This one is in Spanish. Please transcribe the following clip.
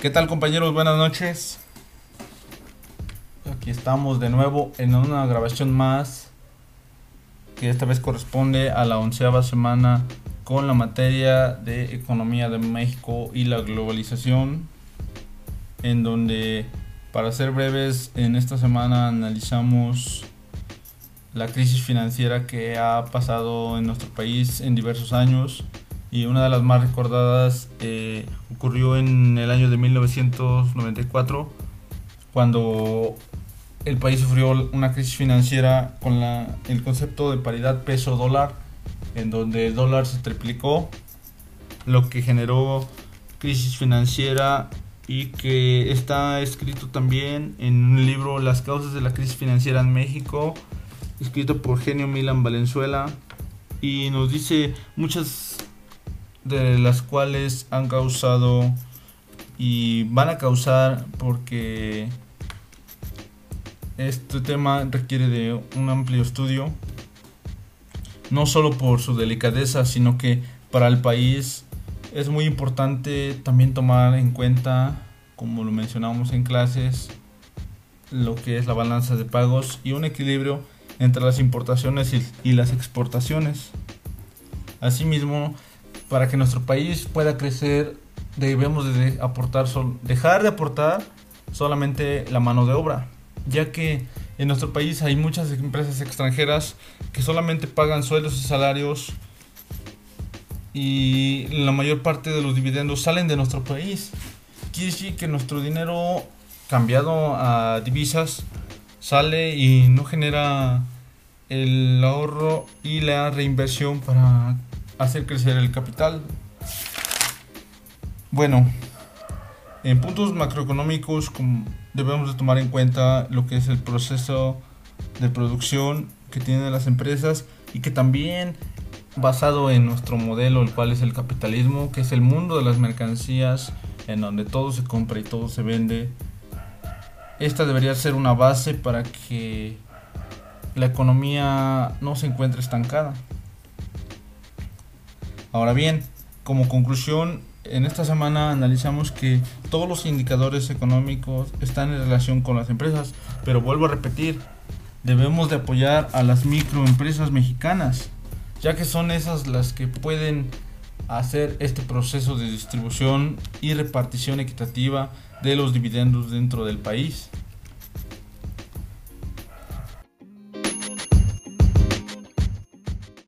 ¿Qué tal compañeros? Buenas noches. Aquí estamos de nuevo en una grabación más que esta vez corresponde a la onceava semana con la materia de economía de México y la globalización en donde para ser breves en esta semana analizamos la crisis financiera que ha pasado en nuestro país en diversos años y una de las más recordadas eh, ocurrió en el año de 1994 cuando el país sufrió una crisis financiera con la, el concepto de paridad peso-dólar en donde el dólar se triplicó lo que generó crisis financiera y que está escrito también en un libro Las causas de la crisis financiera en México escrito por Genio Milan Valenzuela y nos dice muchas de las cuales han causado y van a causar porque este tema requiere de un amplio estudio, no solo por su delicadeza, sino que para el país es muy importante también tomar en cuenta, como lo mencionamos en clases, lo que es la balanza de pagos y un equilibrio entre las importaciones y, las exportaciones. Asimismo, para que nuestro país pueda crecer debemos dejar de aportar solamente la mano de obra, ya que en nuestro país hay muchas empresas extranjeras que solamente pagan sueldos y salarios y la mayor parte de los dividendos salen de nuestro país. Quiere decir que nuestro dinero cambiado a divisas sale y no genera el ahorro y la reinversión para hacer crecer el capital. Bueno, en puntos macroeconómicos debemos de tomar en cuenta lo que es el proceso de producción que tienen las empresas y que también basado en nuestro modelo, el cual es el capitalismo, que es el mundo de las mercancías, en donde todo se compra y todo se vende. Esta debería ser una base para que la economía no se encuentre estancada. Ahora bien, como conclusión, en esta semana analizamos que todos los indicadores económicos están en relación con las empresas, pero vuelvo a repetir, debemos de apoyar a las microempresas mexicanas, ya que son esas las que pueden hacer este proceso de distribución y repartición equitativa de los dividendos dentro del país.